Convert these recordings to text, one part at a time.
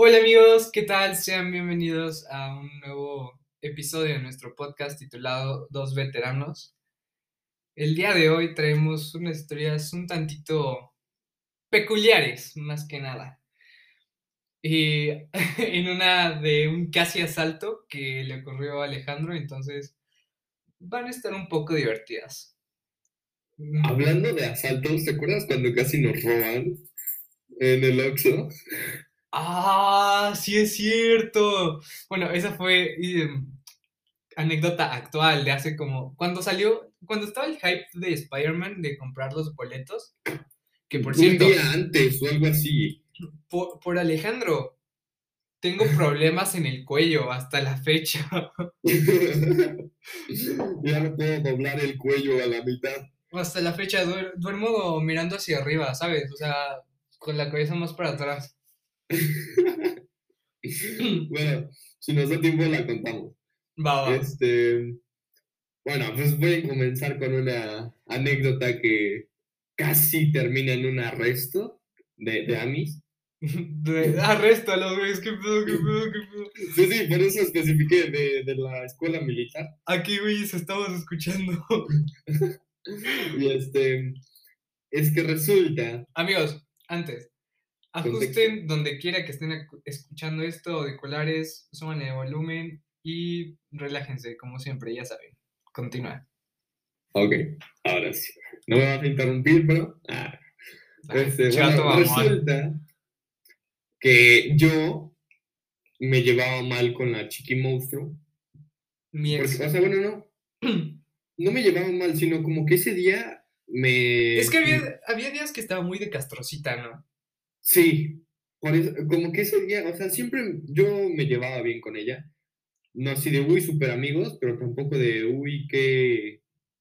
Hola amigos, ¿qué tal? Sean bienvenidos a un nuevo episodio de nuestro podcast titulado Dos Veteranos. El día de hoy traemos unas historias un tantito peculiares, más que nada. Y en una de un casi asalto que le ocurrió a Alejandro, entonces van a estar un poco divertidas. Hablando de asaltos, ¿te acuerdas cuando casi nos roban en el Oxxo? Ah, sí es cierto. Bueno, esa fue em, anécdota actual de hace como, cuando salió, cuando estaba el hype de Spider-Man de comprar los boletos, que por cierto... Un día antes o algo así. Por, por Alejandro, tengo problemas en el cuello hasta la fecha. ya no puedo doblar el cuello a la mitad. Hasta la fecha duermo mirando hacia arriba, ¿sabes? O sea, con la cabeza más para atrás. bueno, si nos da tiempo la contamos. Va, va. Este, bueno, pues voy a comenzar con una anécdota que casi termina en un arresto de, de Amis. Arréstalo, güey, qué pedo, qué pedo, qué pedo. Sí, sí, por eso especifiqué de, de la escuela militar. Aquí, güey, se estamos escuchando. y este, es que resulta. Amigos, antes, ajusten donde quiera que estén escuchando esto, auriculares, suban el volumen y relájense, como siempre, ya saben. Continúa. Ok, ahora sí. No me vas a interrumpir, pero. Ah. Este, bueno, resulta que yo me llevaba mal con la chiqui monstruo. Mi. Porque, o sea, bueno, no. No me llevaba mal, sino como que ese día me. Es que había, había días que estaba muy de castrocita, ¿no? Sí, por eso, como que ese día, o sea, siempre yo me llevaba bien con ella. No así de, uy, súper amigos, pero tampoco de, uy, ¿qué?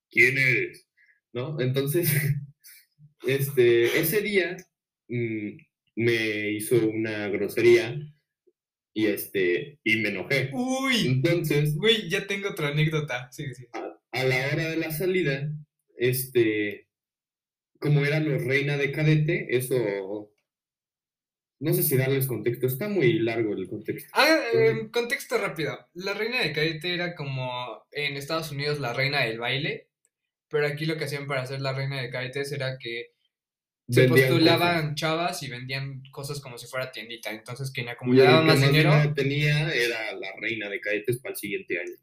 ¿Quién eres? ¿No? Entonces, este, ese día mmm, me hizo una grosería y este, y me enojé. Uy, Entonces, güey, ya tengo otra anécdota. Sí, sí. a, a la hora de la salida, este, como era los reina de cadete, eso no sé si darles contexto, está muy largo el contexto. Ah, eh, contexto rápido. La reina de cadete era como en Estados Unidos la reina del baile, pero aquí lo que hacían para ser la reina de cadetes era que se Vendían postulaban cosas. chavas y vendían cosas como si fuera tiendita. Entonces, quien acumulaba más dinero. tenía era la reina de cadetes para el siguiente año.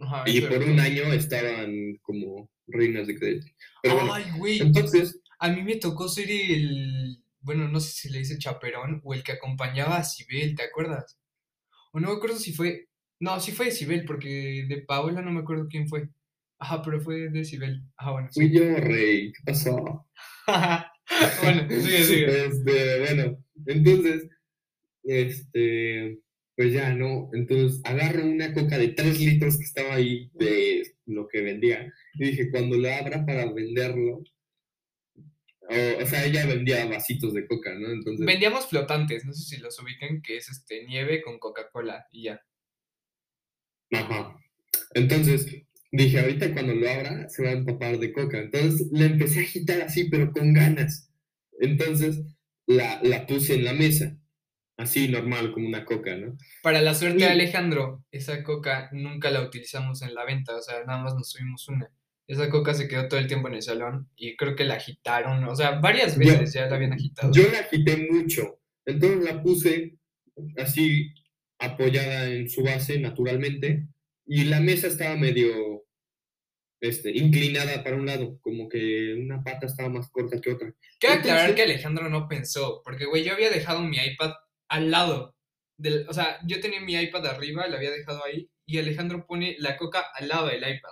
Ajá, Y por un año estaban como reinas de cadete. Pero Ay, güey. entonces, A mí me tocó ser el. Bueno, no sé si le dice chaperón o el que acompañaba a Sibel, ¿te acuerdas? O no me acuerdo si fue. No, sí fue de Sibel, porque de Paola no me acuerdo quién fue. Ajá, pero fue de Sibel. Ajá, bueno, sí. fui yo, rey, ¿qué pasó? bueno, sigue, sigue. Este, bueno, entonces, este, pues ya, ¿no? Entonces agarro una coca de 3 litros que estaba ahí de lo que vendía. Y dije, cuando lo abra para venderlo, o, o sea, ella vendía vasitos de coca, ¿no? Entonces, Vendíamos flotantes, no sé si los ubican, que es este nieve con Coca-Cola y ya. ajá. Entonces, dije, ahorita cuando lo abra, se va a empapar de coca. Entonces, le empecé a agitar así, pero con ganas. Entonces, la, la puse en la mesa, así normal, como una coca, ¿no? Para la suerte de Alejandro, esa coca nunca la utilizamos en la venta, o sea, nada más nos subimos una. Esa coca se quedó todo el tiempo en el salón y creo que la agitaron, o sea, varias Yo- veces ya la habían agitado. Yo la agité mucho, entonces la puse así apoyada en su base naturalmente y la mesa estaba medio este, inclinada para un lado, como que una pata estaba más corta que otra. Quiero aclarar que Alejandro no pensó, porque, güey, yo había dejado mi iPad al lado. Del, o sea, yo tenía mi iPad arriba, la había dejado ahí, y Alejandro pone la coca al lado del iPad.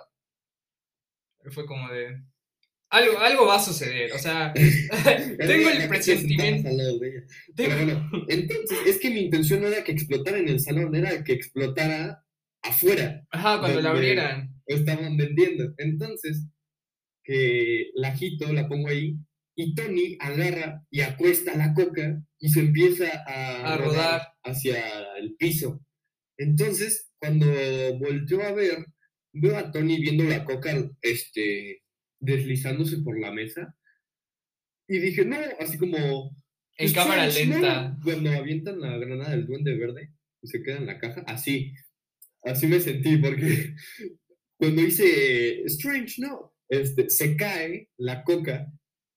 Fue como de... Algo, algo va a suceder, o sea, tengo el presentimiento... Pero bueno, entonces es que mi intención no era que explotara en el salón, era que explotara afuera. Ajá, cuando la abrieran. estaban vendiendo. Entonces, que la agito, la pongo ahí, y Tony agarra y acuesta la coca y se empieza a, A rodar. hacia el piso. Entonces, cuando volteo a ver, veo a Tony viendo la coca este, deslizándose por la mesa. Y dije, no, así como, En cámara Strange, ¿no? lenta. Cuando avientan la granada del duende verde y se queda en la caja, así, así me sentí, porque cuando hice Strange, no, este, se cae la coca,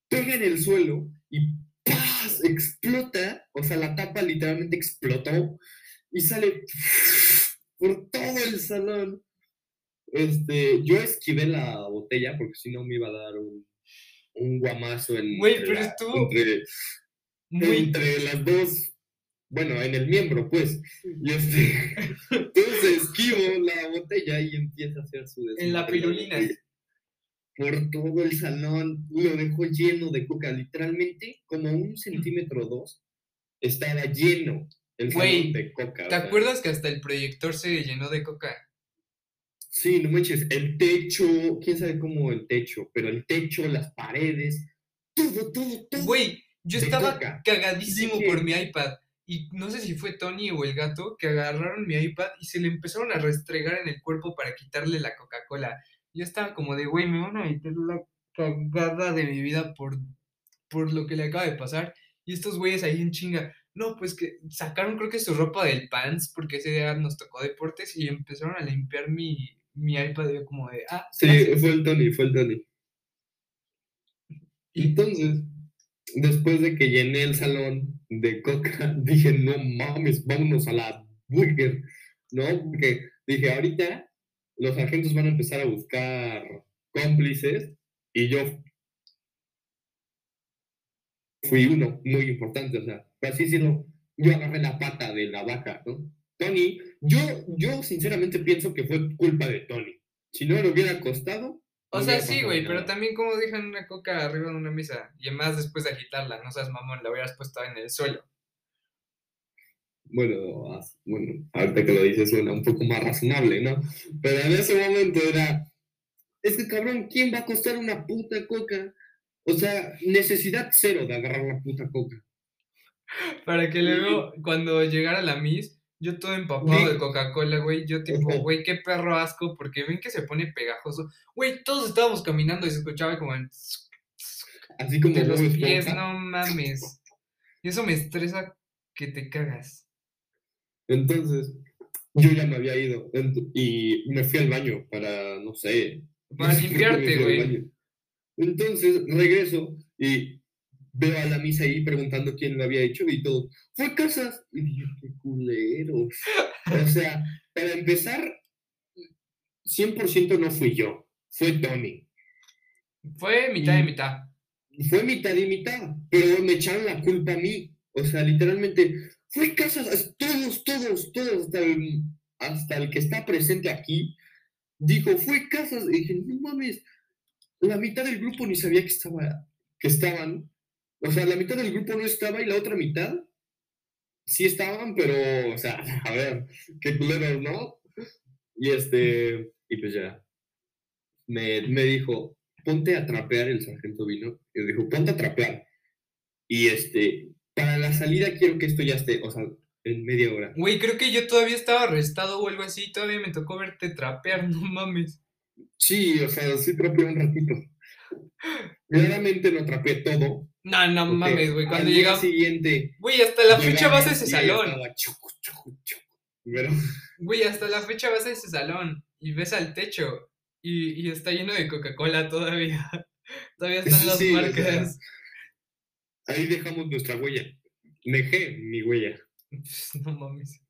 pega en el suelo y ¡paz! explota, o sea, la tapa literalmente explotó y sale por todo el salón. Este, yo esquivé la botella porque si no me iba a dar un, un guamazo en Güey, entre pero la- estuvo entre, Muy. entre las dos, bueno, en el miembro, pues. Y este, entonces esquivo la botella y empieza a hacer su En la pirulina. Por todo el salón, lo dejó lleno de coca, literalmente como un centímetro o dos, estaba lleno el salón de coca. o ¿Te sea, acuerdas que hasta el proyector se llenó de coca? Sí, no manches, el techo, quién sabe cómo el techo, pero el techo, las paredes, todo, todo, todo. Güey, yo estaba cagadísimo por mi iPad. Y no sé si fue Tony o el gato que agarraron mi iPad y se le empezaron a restregar en el cuerpo para quitarle la Coca-Cola. Yo estaba como de, güey, me van a meter la cagada de mi vida por, por lo que le acaba de pasar. Y estos güeyes ahí en chinga. No, pues que sacaron creo que su ropa del pants porque ese día nos tocó deportes y empezaron a limpiar mi, mi iPad. Yo como de, ah, Sí, gracias". fue el Tony, fue el Tony. Entonces, después de que llené el salón de coca, dije, no mames, vámonos a la burger, ¿no? Porque dije, ahorita los agentes van a empezar a buscar cómplices y yo fui uno muy importante, o sea, así decirlo, yo agarré la pata de la vaca, ¿no? Tony, yo, yo sinceramente pienso que fue culpa de Tony. Si no le hubiera costado. O no sea, sí, güey, pero también como dejan una coca arriba de una mesa y además después de agitarla, no seas mamón, la hubieras puesto en el suelo. Bueno, bueno, ahorita que lo dices suena un poco más razonable, ¿no? Pero en ese momento era, es que cabrón, ¿quién va a costar una puta coca? O sea, necesidad cero de agarrar la puta coca. Para que luego, cuando llegara la Miss, yo todo empapado de Coca-Cola, güey, yo tipo, güey, qué perro asco, porque ven que se pone pegajoso. Güey, todos estábamos caminando y se escuchaba como en Así como de los pies, no mames. Y eso me estresa que te cagas. Entonces, yo ya me había ido y me fui al baño para, no sé, Para limpiarte, güey. Entonces regreso y veo a la misa ahí preguntando quién lo había hecho y todo. Fue Casas. Y dije, qué culeros. O sea, para empezar, 100% no fui yo, fue Tony. Fue mitad de Y- mitad. Fue mitad y mitad, pero me echaron la culpa a mí. O sea, literalmente, fue Casas, todos, todos, todos, hasta el, hasta el que está presente aquí, dijo, fue Casas. Y dije, no mames, la mitad del grupo ni sabía que, estaba, que estaban. O sea, la mitad del grupo no estaba y la otra mitad sí estaban, pero, o sea, a ver, qué culeros, ¿no? Y este, y pues ya, me, me dijo, ponte a trapear, el sargento vino, y me dijo, ponte a trapear. Y este, para la salida quiero que esto ya esté, o sea, en media hora. Güey, creo que yo todavía estaba arrestado o algo así, todavía me tocó verte trapear, no mames. Sí, o sea, sí trapeé un ratito. Claramente no trapeé todo. No, no mames, güey, cuando llegamos... siguiente. Güey, hasta la fecha vas a ese salón. chucu, chucu, chucu. Pero, Güey, hasta la fecha vas a ese salón y ves al techo y, y está lleno de Coca-Cola todavía. Todavía están Eso las sí, marcas. ahí dejamos nuestra huella. Dejé mi huella. No mames.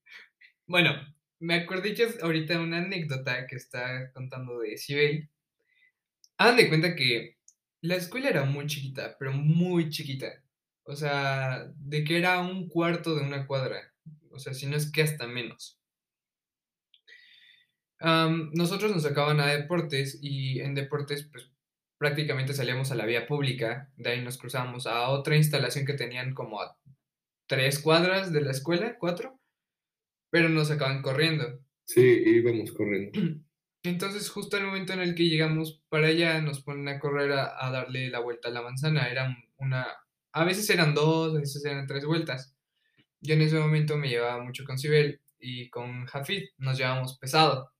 Bueno, me acordé que ahorita una anécdota que está contando de Sibel. Hagan de cuenta que la escuela era muy chiquita, pero muy chiquita. O sea, de que era un cuarto de una cuadra. O sea, si no es que hasta menos. Nosotros nos sacaban a deportes y en deportes pues prácticamente salíamos a la vía pública, de ahí nos cruzamos a otra instalación que tenían como a tres cuadras de la escuela, cuatro, pero nos sacaban corriendo. Sí, íbamos corriendo. Entonces justo al momento en el que llegamos para allá nos ponen a correr a, a darle la vuelta a la manzana, era una, a veces eran dos, a veces eran tres vueltas. Yo en ese momento me llevaba mucho con Sibel y con Jafid, nos llevábamos pesado.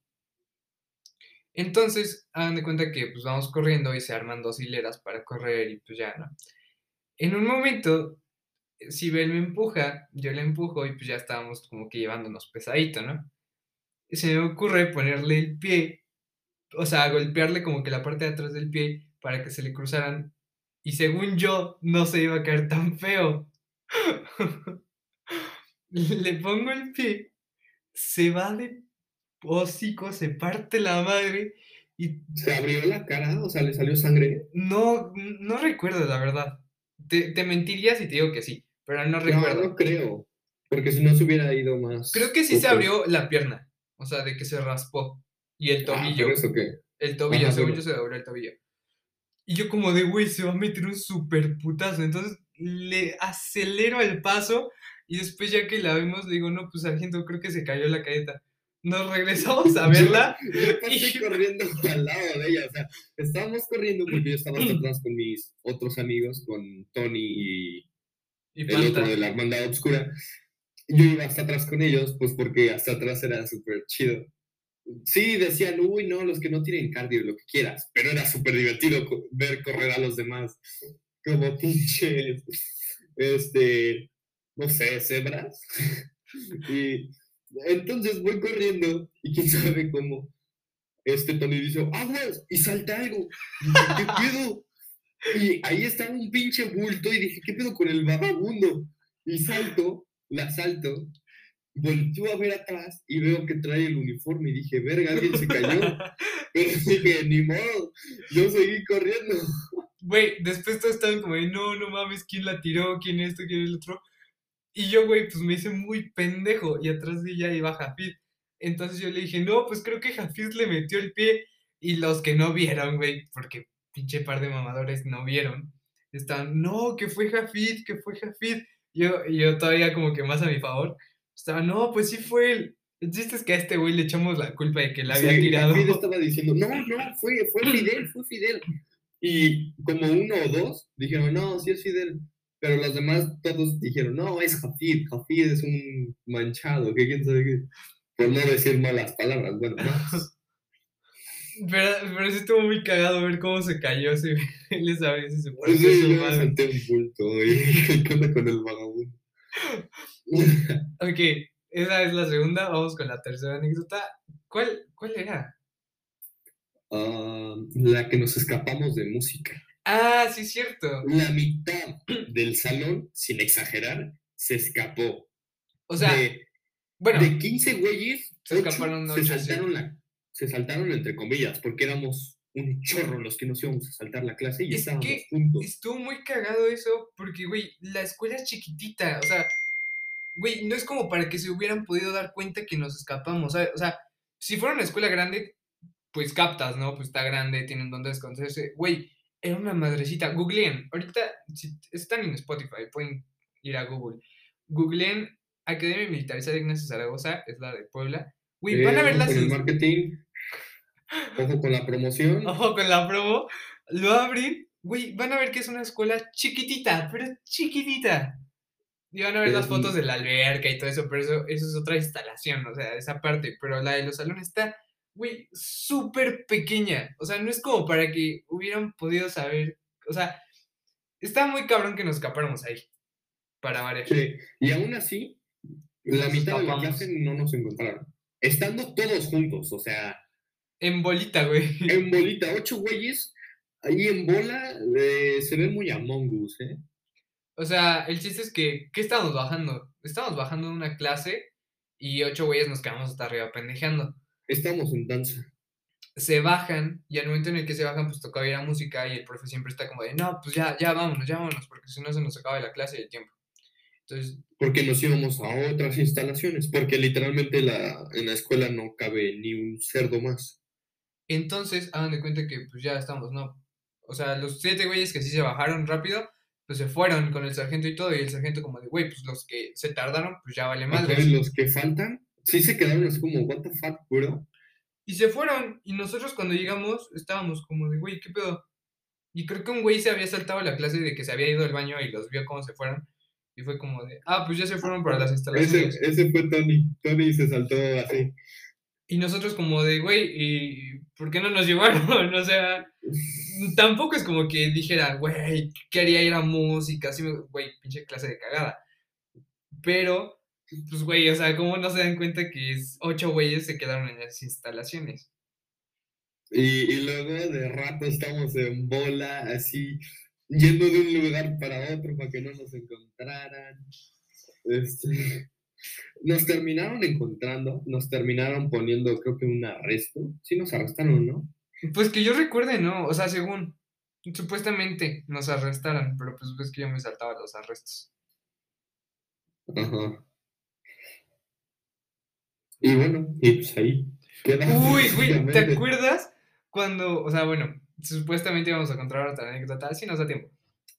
Entonces, hagan de cuenta que pues vamos corriendo y se arman dos hileras para correr y pues ya, ¿no? En un momento si Bel me empuja, yo le empujo y pues ya estábamos como que llevándonos pesadito, ¿no? Se me ocurre ponerle el pie, o sea, golpearle como que la parte de atrás del pie para que se le cruzaran. Y según yo, no se iba a caer tan feo. le pongo el pie, se va de hocico, se parte la madre y... ¿Se abrió la cara? O sea, ¿le salió sangre? No, no recuerdo, la verdad. Te, te mentiría si te digo que sí, pero no No, recuerdo. no creo. Porque si no se hubiera ido más. Creo que sí se abrió la pierna, o sea, de que se raspó. Y el Ah, tobillo, ¿pero eso qué? el tobillo, Ajá, según yo se dobló el tobillo. Y yo como de, güey, se va a meter un super putazo. Entonces le acelero el paso y después ya que la vemos le digo, no, pues sargento, creo que se cayó la cadeta. Nos regresamos a verla. Yo pasé Y- corriendo al lado de ella. O sea, estábamos corriendo porque yo estaba atrás con mis otros amigos, con Tony y Y el otro de la hermandad oscura. Yo iba hasta atrás con ellos, pues porque hasta atrás era súper chido. Sí, decían, uy, no, los que no tienen cardio, lo que quieras, pero era súper divertido ver correr a los demás como pinches, este, no sé, cebras. y entonces voy corriendo y quién sabe cómo, este Tony dice, aguas, y salta algo. ¿qué pedo? Y ahí estaba un pinche bulto y dije, ¿qué pedo con el vagabundo? Y salto, la salto, volteo a ver atrás y veo que trae el uniforme y dije, verga, alguien se cayó. Pero dije, ni modo, yo seguí corriendo. Güey, después todos estaban como de, no, no mames, ¿quién la tiró? ¿Quién esto? ¿Quién el otro? Y yo, güey, pues me hice muy pendejo y atrás de ella iba Jafid. Entonces yo le dije, no, pues creo que Jafid le metió el pie. Y los que no vieron, güey, porque pinche par de mamadores no vieron, estaban, no, que fue Jafid, que fue Jafid. Yo, yo todavía como que más a mi favor, estaba, no, pues sí fue él. El chiste es que a este güey le echamos la culpa de que la había Sí, tirado. Estaba diciendo, no, no, fue, fue Fidel, fue Fidel. Y como uno o dos dijeron, no, sí es Fidel. Pero los demás todos dijeron, no, es Jafid, Jafid es un manchado, que quién sabe qué. Por no decir malas palabras, bueno, más. Pero, pero sí estuvo muy cagado ver cómo se cayó ese él esa vez y se sí, su madre. senté un bulto ¿qué onda con el vagabundo? Ok, esa es la segunda. Vamos con la tercera anécdota. ¿Cuál, cuál era? Ah, la que nos escapamos de música. Ah, sí, cierto. La mitad del salón, sin exagerar, se escapó. O sea, de, bueno, de 15 güeyes, Se escaparon se ocho, sí. saltaron la, se saltaron entre comillas, porque éramos un chorro los que nos íbamos a saltar la clase y Es estábamos que juntos. estuvo muy cagado eso porque, güey, la escuela es chiquitita. O sea, güey, no es como para que se hubieran podido dar cuenta que nos escapamos. ¿sabes? O sea, si fuera una escuela grande, pues captas, ¿no? Pues está grande, tienen donde esconderse. Güey, era una madrecita. Googleen, ahorita, si están en Spotify, pueden ir a Google. Googleen Academia Militarizada Ignacio Zaragoza, es la de Puebla. Güey, van a Eh, ver ojo las... con el marketing, ojo con la promoción. Ojo con la promo. Lo abren. Güey, van a ver que es una escuela chiquitita, pero chiquitita. Y van a ver las fotos un- de la alberca y todo eso, pero eso, eso es otra instalación, o sea, esa parte. Pero la de los salones está, güey, súper pequeña. O sea, no es como para que hubieran podido saber. O sea, está muy cabrón que nos escapáramos ahí. Para variar. Sí, Y aún así, la Nos mitad de la clase no nos encontraron. Estando todos juntos, o sea, En bolita, güey. en bolita, ocho güeyes, ahí en bola, eh, se ven muy Among Us, ¿eh? O sea, el chiste es que, ¿qué estábamos bajando? Estábamos bajando una clase y ocho güeyes nos quedamos hasta arriba pendejeando. Estamos en danza. Se bajan y al momento en el que se bajan, pues tocaba ir a música y el profe siempre está como de, no, pues ya, ya vámonos, ya vámonos, porque si no se nos acaba la clase y el tiempo. Entonces, Porque nos íbamos a otras instalaciones, porque literalmente la, en la escuela no cabe ni un cerdo más. entonces, hagan de cuenta que pues ya estamos, ¿no? O sea, los siete güeyes que sí se bajaron rápido, pues se fueron con el sargento y todo, y el sargento como de, güey, pues los que se tardaron, pues ya vale y los que faltan, sí se quedaron así como, what the fuck, bro. Y se fueron. Y nosotros cuando llegamos estábamos como de, güey, ¿qué pedo? Y creo que un güey se había saltado la clase de que se había ido al baño y los vio cómo se fueron. Y fue como de, ah, pues ya se fueron para las Ese, instalaciones. ese fue Tony. Tony se saltó así. Y nosotros como de, güey, ¿y por qué no nos llevaron? O sea, tampoco es como que dijera, güey, quería ir a música, así, güey, pinche clase de cagada. Pero, pues, güey, o sea, ¿cómo no se dan cuenta que es- ocho güeyes se quedaron en las instalaciones? Y, y luego de rato estamos en bola, así, yendo de un lugar para otro para que no nos encontraran. Este, nos terminaron encontrando, nos terminaron poniendo, creo que un arresto. Sí, nos arrestaron, ¿no? Pues que yo recuerde, ¿no? O sea, según, supuestamente nos arrestaron, pero pues ves que yo me saltaba los arrestos. Ajá. Y bueno, y pues ahí. Uy, güey, ¿te acuerdas cuando, o sea, bueno, supuestamente íbamos a contar otra anécdota, si nos da tiempo.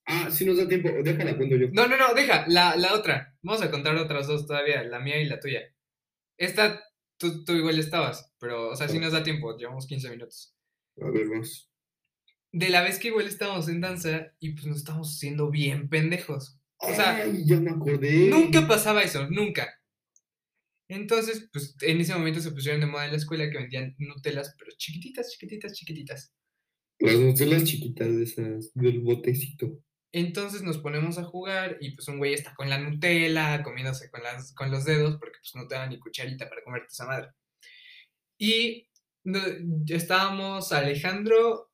Ah, sí nos da tiempo, déjala cuento yo. No, no, no, deja, la, la otra. Vamos a contar otras dos todavía, la mía y la tuya. Esta, tú, tú igual estabas, pero, o sea, si nos da tiempo, llevamos 15 minutos. A ver, vamos. De la vez que igual estábamos en danza y pues nos estábamos haciendo bien pendejos. O sea, Ay, ya me acordé. Nunca pasaba eso, nunca. Entonces, pues en ese momento se pusieron de moda en la escuela que vendían Nutelas, pero chiquititas, chiquititas, chiquititas. Las Nutelas chiquitas de esas, del botecito. Entonces nos ponemos a jugar y pues un güey está con la Nutella, comiéndose con, las, con los dedos, porque pues no te dan ni cucharita para comerte esa madre. Y no- estábamos Alejandro,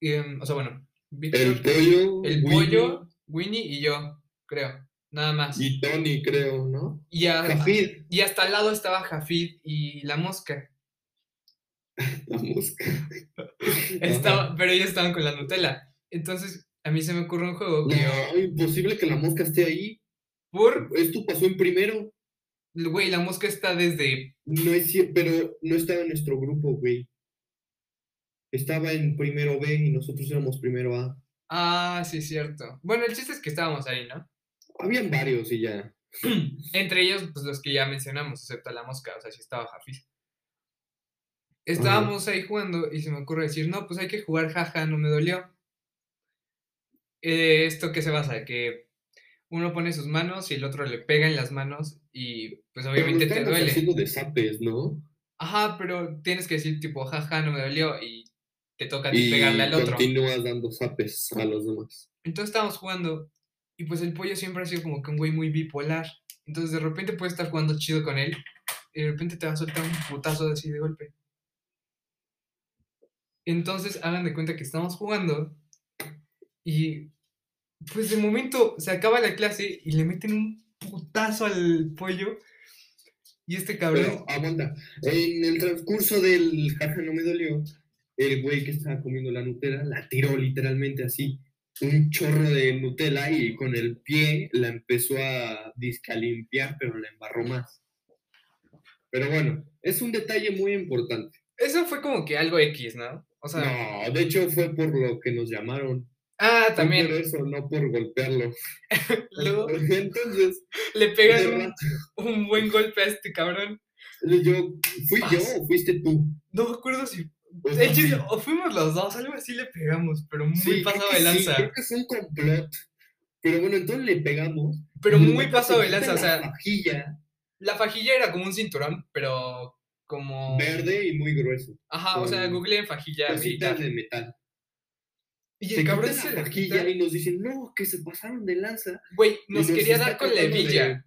em, o sea, bueno, Víctor, El pollo. el Winnie pollo, Winnie y yo, creo, nada más. Y Tony, creo, ¿no? Y, a- y hasta al lado estaba Jafid y la mosca. la mosca. Estaba, pero ellos estaban con la Nutella. Entonces, a mí se me ocurre un juego que yo, imposible que la mosca esté ahí. por, Esto pasó en primero. güey, la mosca está desde, No es pero no estaba en nuestro grupo, güey. Estaba en primero B y nosotros éramos primero A. ah, sí, cierto. Bueno, el chiste es que estábamos ahí, ¿no? Habían varios y ya. Entre ellos, pues los que ya mencionamos, excepto la mosca, o sea, sí estaba Jafiz. Estábamos ahí jugando y se me ocurre decir, no, pues hay que jugar, jaja, no me dolió. Eh, ¿Esto qué se basa? Que uno pone sus manos y el otro le pega en las manos y pues obviamente te duele. haciendo de zapes, ¿no? Ajá, pero tienes que decir tipo, jaja, no me dolió y te toca Y pegarle al otro. continúas dando zapes a los demás. Entonces estábamos jugando y pues el pollo siempre ha sido como que un güey muy bipolar. Entonces de repente puedes estar jugando chido con él y de repente te va a soltar un putazo así de golpe. Entonces hagan de cuenta que estamos jugando y pues de momento se acaba la clase y le meten un putazo al pollo y este cabrón... Pero aguanta. En el transcurso del jaja no me dolió, el güey que estaba comiendo la Nutella la tiró literalmente así. Un chorro de Nutella y con el pie la empezó a disque a limpiar, pero la embarró más. Pero bueno, es un detalle muy importante. Eso fue como que algo X, ¿no? O sea... No, de hecho fue por lo que nos llamaron. Ah, Fue también. por eso, no por golpearlo. Luego Entonces, le de pegan un, buen golpe a este cabrón. yo, ¿fui yo o fuiste tú? No me acuerdo si. O El sea, chiste- sí. o fuimos los dos, algo así le pegamos, pero muy Sí, pasado de sí, lanza. creo que es un complot. Pero bueno, entonces le pegamos. pero muy pasado de lanza. O sea, Fajilla la fajilla era como un cinturón, pero como. verde y muy grueso. Ajá, o sea, con googleé en fajilla militar. de metal. Y Se el cabrón se la la fajilla y nos dicen, no, que se pasaron de lanza. Güey, nos quería dar con la hebilla.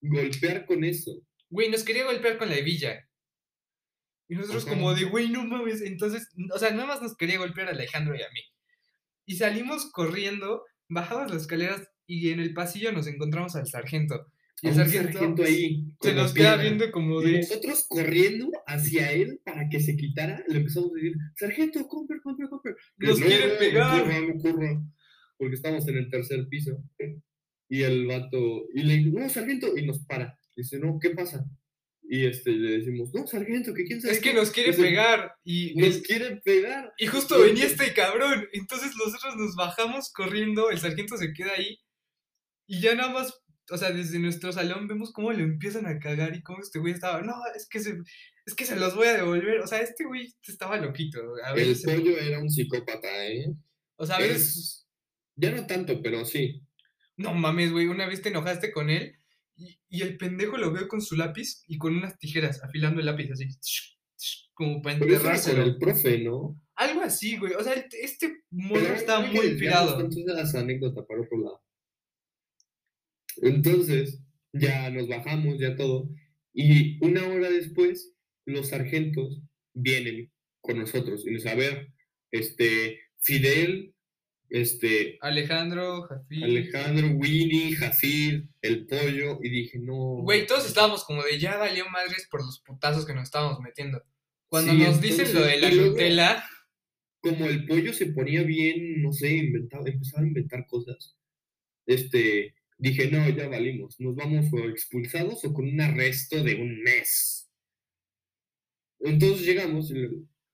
Golpear con eso. Güey, nos quería golpear con la hebilla. Y nosotros Ajá. como de, güey, no mames. Entonces, o sea, nada más nos quería golpear a Alejandro y a mí. Y salimos corriendo, bajamos las escaleras y en el pasillo nos encontramos al sargento. Y el sargento, sargento ahí. se nos queda viendo como Y de... nosotros corriendo hacia él para que se quitara, le empezamos a decir, sargento, compre, compre, compre. Que Nos quiere no, pegar". No corra", porque estamos en el tercer piso. Y el vato, y le digo, no, sargento, y nos para. Dice, no, ¿qué pasa? Y este, le decimos, no, sargento, que quién sabe Es que qué". nos quiere Dice, pegar. Y, Nos quiere pegar. y justo venía este cabrón. Entonces nosotros nos bajamos corriendo, el sargento se queda ahí. Y ya nada más, o sea, desde nuestro salón vemos cómo le empiezan a cagar y cómo este güey estaba, no, es que se, es que se los voy a devolver. O sea, este güey estaba loquito. A El se- pollo era un psicópata, ¿eh? o sea, a veces, Es- Ya no tanto, pero sí. no mames, güey, una vez te enojaste con él y, y el pendejo lo veo con su lápiz y con unas tijeras afilando el lápiz así. como para Pero enterrárselo. el profe, ¿no? Algo así, güey. O sea, este Pero estaba muy inspirado. tanto de esa anécdota para otro lado. Entonces, ya nos bajamos, ya todo. Y una hora después, los sargentos vienen con nosotros y nos a ver, este, Fidel, este, Alejandro, Jafí. Alejandro, Winnie, Jafid, el pollo, y dije, no. Güey, todos estábamos como de ya valió madres por los putazos que nos estábamos metiendo. Cuando Sí, nos dicen lo de entonces, la Nutella, como el pollo se ponía bien, no sé, inventaba, empezaba a inventar cosas, este, dije, no, ya valimos, nos vamos o expulsados o con un arresto de un mes. Entonces llegamos,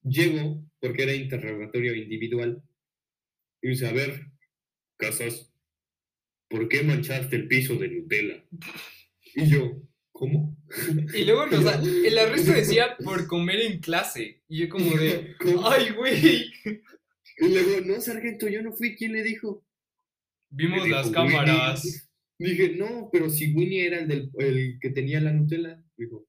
llego, porque era interrogatorio individual, y dice, a ver, Casas, ¿por qué manchaste el piso de Nutella? Y yo, ¿cómo? y luego nos da- el arresto decía por comer en clase. Y yo como de, ay, güey. Y luego, no, sargento, yo no fui, ¿quién le dijo? Vimos las cámaras. Dije, no, pero si Winnie era el, del, el que tenía la Nutella. Dijo,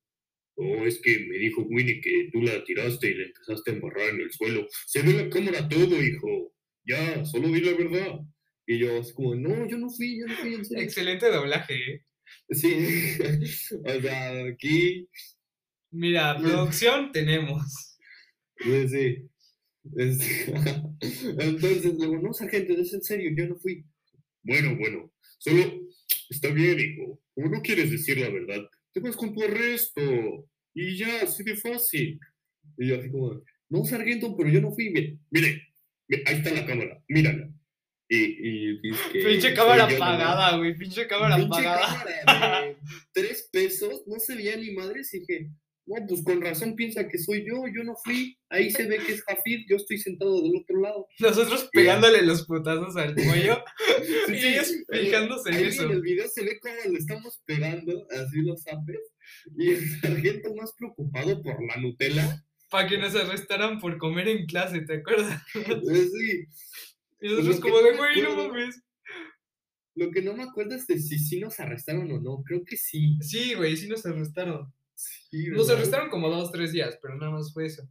oh, es que me dijo Winnie que tú la tiraste y la empezaste a embarrar en el suelo. Se ve la cámara todo, hijo. Ya, solo di la verdad. Y yo, así como, no, yo no fui, yo no fui, en serio. Excelente doblaje, ¿eh? Sí, o sea, aquí, Mira, producción tenemos. pues, sí. Este, Entonces, luego, no, sargento, es en serio, yo no fui. Bueno, bueno, solo está bien, hijo. Como no quieres decir la verdad, te vas con tu arresto. Y ya, así de fácil. Y yo así como, no, sargento, pero yo no fui. Mire, mire, ahí está la cámara, mírala. Y, y dice que Pinche cámara apagada, güey. Pinche cámara Pinche apagada. cámara de tres pesos, no se veía ni madres. Y dije, no, pues con razón piensa que soy yo, yo no fui. Ahí se ve que es Jafid, yo estoy sentado del otro lado. Nosotros pegándole los putazos al cuello y ellos fijándose en eso. en el video se ve cómo le estamos pegando así los zapes. Y el sargento más preocupado por la Nutella. Para que nos arrestaran por comer en clase, ¿te acuerdas? sí, Y nosotros Lo como de, güey, no mames. lo que no me acuerdo es de si sí nos arrestaron o no. Creo que sí. Sí, güey, sí nos arrestaron. Sí Nos ¿verdad? arrestaron como dos, tres días, pero nada más fue eso.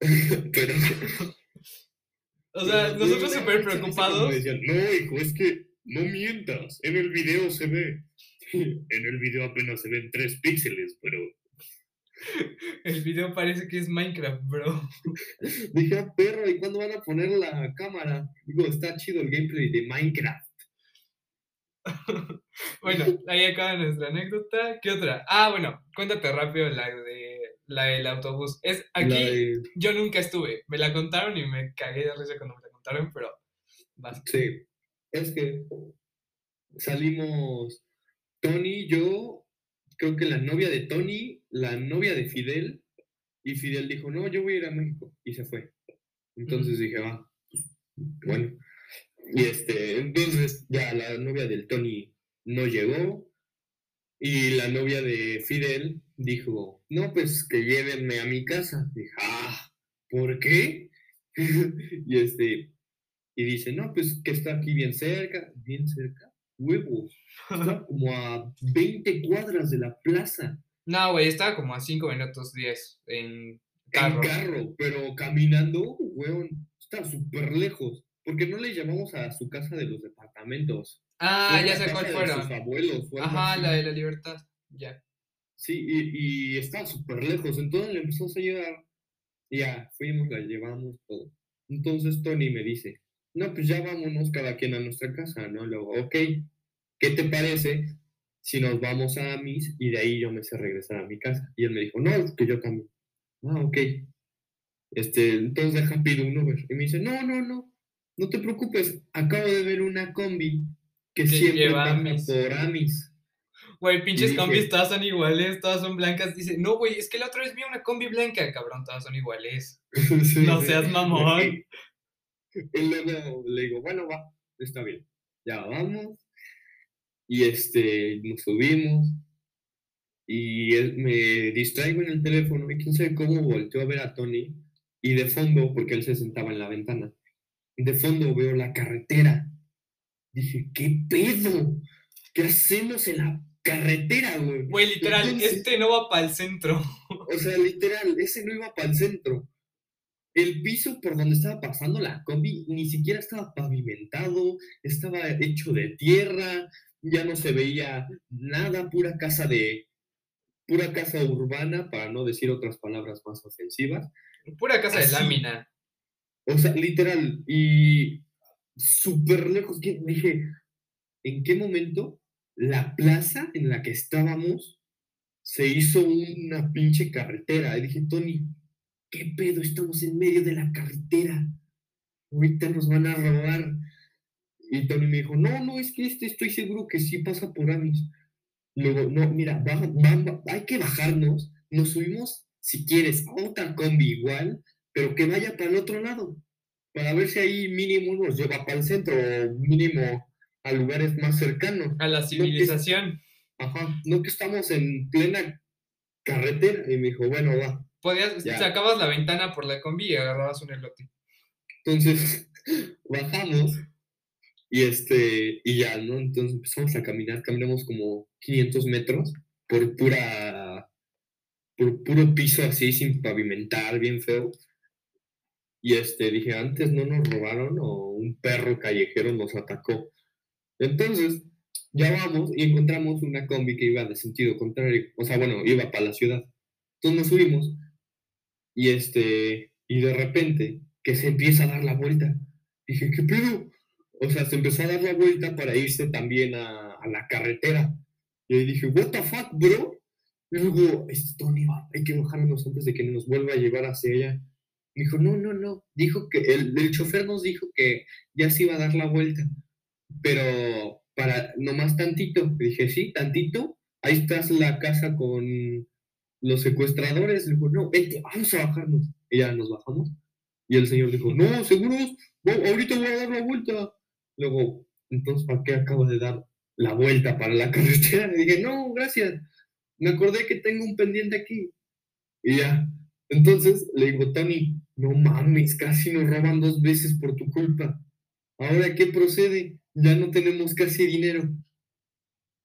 Pero. O sea, pero nosotros súper preocupados. decían, no, hijo, es que no mientas. En el video se ve. En el video apenas se ven tres píxeles, pero El video parece que es Minecraft, bro. Dije, ah, perro, ¿y cuándo van a poner la cámara? Digo, está chido el gameplay de Minecraft. Bueno, ahí acaba nuestra anécdota. ¿Qué otra? Ah, bueno, cuéntate rápido la de la del autobús. Es aquí, de- yo nunca estuve. Me la contaron y me cagué de risa cuando me la contaron, pero vas. Sí, es que salimos Tony, yo, creo que la novia de Tony, la novia de Fidel, y Fidel dijo, no, yo voy a ir a México, y se fue. Entonces dije, ah, pues, bueno. Y este, entonces ya la novia del Tony no llegó, y la novia de Fidel dijo, no, pues que llévenme a mi casa. Dije, ah, ¿por qué? y este, y dice, no, pues que está aquí bien cerca, bien cerca, huevos. Está como a 20 cuadras de la plaza, No, güey, estaba como a 5 minutos 10 en carro. en carro, pero caminando, weón, está súper lejos. Porque no le llamamos a su casa de los departamentos. Ah, ya sé cuál de sus fueron. abuelos. Ajá, así. la de la libertad. Ya. Sí, y, y estaba súper lejos. Entonces le empezamos a llevar. Ya, fuimos, la llevamos todo. Entonces Tony me dice, no, pues ya vámonos cada quien a nuestra casa, ¿no? Luego, ok, ¿qué te parece si nos vamos a Amis y de ahí yo me sé regresar a mi casa? Y él me dijo, no, es que yo también. Ah, ok. Este, entonces deja pido un Uber. Y me dice, no, no, no, no te preocupes, acabo de ver una combi que, Que siempre lleva pasa Amis". por Amis. Güey, pinches dije- combis todas son iguales, todas son blancas. Dice, no, güey, es que la otra vez vi una combi blanca, cabrón, todas son iguales. Sí, No seas mamón. Y luego le digo, bueno, va, está bien. Ya vamos. Y este, nos subimos. Y él, me distraigo en el teléfono y quién sabe cómo volteó a ver a Tony. Y de fondo, porque él se sentaba en la ventana, de fondo veo la carretera. Dije, ¿qué pedo? ¿Qué hacemos en la carretera, güey? Güey, literal, Entonces- este no va para el centro. O sea, literal, ese no iba para el centro. El piso por donde estaba pasando la combi ni siquiera estaba pavimentado, estaba hecho de tierra, ya no se veía nada, pura casa de, pura casa urbana, para no decir otras palabras más ofensivas. Pura casa de lámina. O sea, literal, y súper lejos. Dije, ¿en qué momento la plaza en la que estábamos se hizo una pinche carretera? Y dije, Tony, ¿qué pedo? Estamos en medio de la carretera. Ahorita nos van a robar. Y Tony me dijo, no, no, es que este estoy seguro que sí pasa por Amis. Luego, no, mira, va- va- hay que bajarnos. Nos subimos, si quieres, a otra combi igual, pero que vaya para el otro lado. Para ver si ahí mínimo nos lleva para el centro o mínimo a lugares más cercanos. A la civilización. Ajá, no que estamos en plena carretera. Y me dijo, bueno, va. Podías, Ya. sacabas la ventana por la combi y agarrabas un elote. Entonces, bajamos y este, y ya, ¿no? Entonces empezamos a caminar, caminamos como 500 metros por pura, por puro piso así, sin pavimentar, bien feo. Y este, dije, antes no nos robaron o un perro callejero nos atacó. Entonces, ya vamos y encontramos una combi que iba de sentido contrario, o sea, bueno, iba para la ciudad. Entonces nos subimos y este, y de repente que se empieza a dar la vuelta. Dije, ¿qué pedo? O sea, se empezó a dar la vuelta para irse también a, la carretera. Y ahí dije, what the fuck, bro? Y luego, Tony, va, hay que bajarnos antes de que nos vuelva a llevar hacia allá. Me dijo, no, no, no. Dijo que el, el chofer nos dijo que ya se iba a dar la vuelta. Pero para nomás tantito. Le dije, sí, tantito. Ahí estás la casa con los secuestradores. Le dijo, no, vente, vamos a bajarnos. Y ya nos bajamos. Y el señor dijo, no, seguros, ahorita voy a dar la vuelta. Luego, entonces, ¿para qué acabo de dar la vuelta para la carretera? Le dije, no, gracias. Me acordé que tengo un pendiente aquí. Y ya. Entonces le digo, Tony, no mames, casi nos roban dos veces por tu culpa. Ahora, ¿qué procede? Ya no tenemos casi dinero.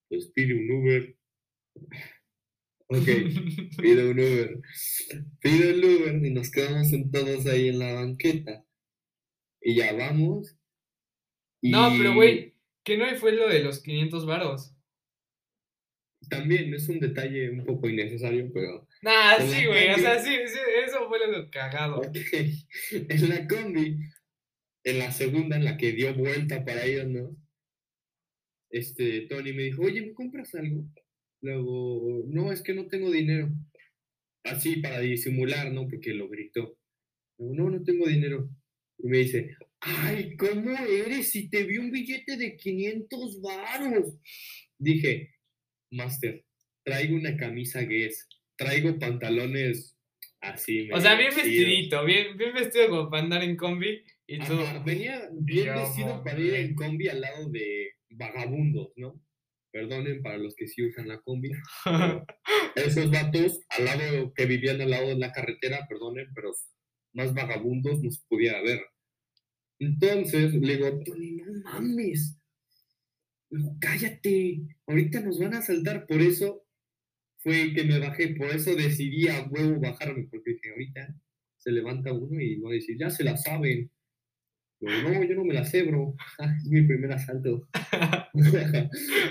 Pues pide un Uber. Ok, pide un Uber. Pide el Uber y nos quedamos sentados ahí en la banqueta. Y ya vamos. No, pero güey, que no fue lo de los 500 varos. También es un detalle un poco innecesario, pero Nah, En sí, güey, o sea, sí, sí, eso fue lo cagado. En la combi, en la segunda, en la que dio vuelta para irnos, este, Tony me dijo, oye, ¿me compras algo? Luego, no, es que no tengo dinero. Así para disimular, ¿no? Porque lo gritó. Luego, no, no tengo dinero. Y me dice, ay, ¿cómo eres? Si te vi un billete de 500 varos. Dije, Master, traigo una camisa Guess, traigo pantalones así. O sea, bien chidos". vestidito, bien, bien vestido como para andar en combi y tú. Ajá, venía bien Yo, vestido para ir en combi al lado de vagabundos, ¿no? Perdonen para los que sí usan la combi. Esos vatos al lado que vivían al lado de la carretera, perdonen, pero más vagabundos no se pudiera ver. Entonces le digo, Tony, no mames. Cállate, ahorita nos van a asaltar. Por eso fue que me bajé, por eso decidí a huevo bajarme, porque dije, ahorita se levanta uno y va a decir, ya se la saben. Digo, no, yo no me la sé, bro. Es mi primer asalto.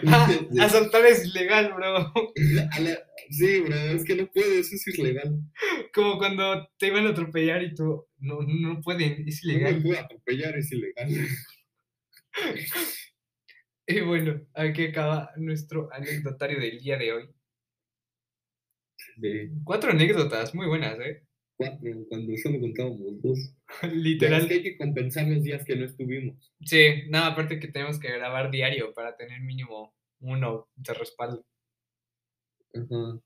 Ah, asaltar es ilegal, bro. La- Sí, bro, es que no puedes, eso es ilegal. Como cuando te iban a atropellar y tú, no, no pueden, es No me ilegal. puedo atropellar, es ilegal. Y bueno, aquí acaba nuestro anecdotario del día de hoy. De Cuatro anécdotas muy buenas, ¿eh? cuatro, cuando solo contábamos dos. Literal. que hay que compensar los días que no estuvimos. Sí, nada, aparte que tenemos que grabar diario para tener mínimo uno de respaldo. Ajá.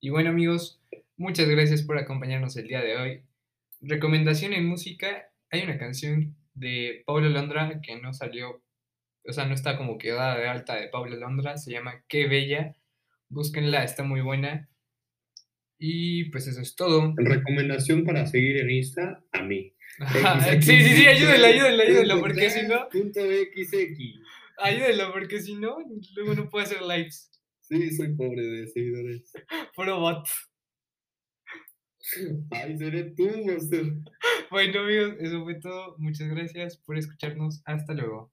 Y bueno, amigos, muchas gracias por acompañarnos el día de hoy. Recomendación en música: hay una canción de Pablo Londra que no salió, o sea, no está como quedada de alta de Pablo Londra, se llama Qué Bella. Búsquenla, está muy buena. Y pues eso es todo. Recomendación para seguir en Insta, a mí. Ajá, Sí, sí, sí, ayúdenla, ayúdenla, ayúdenla, porque si no, Punto XX. ayúdenla, porque si no, luego no puedo hacer lives. Sí, soy pobre de seguidores. Puro bot. Ay, seré tú, Monster. Bueno, amigos, eso fue todo. Muchas gracias por escucharnos. Hasta luego.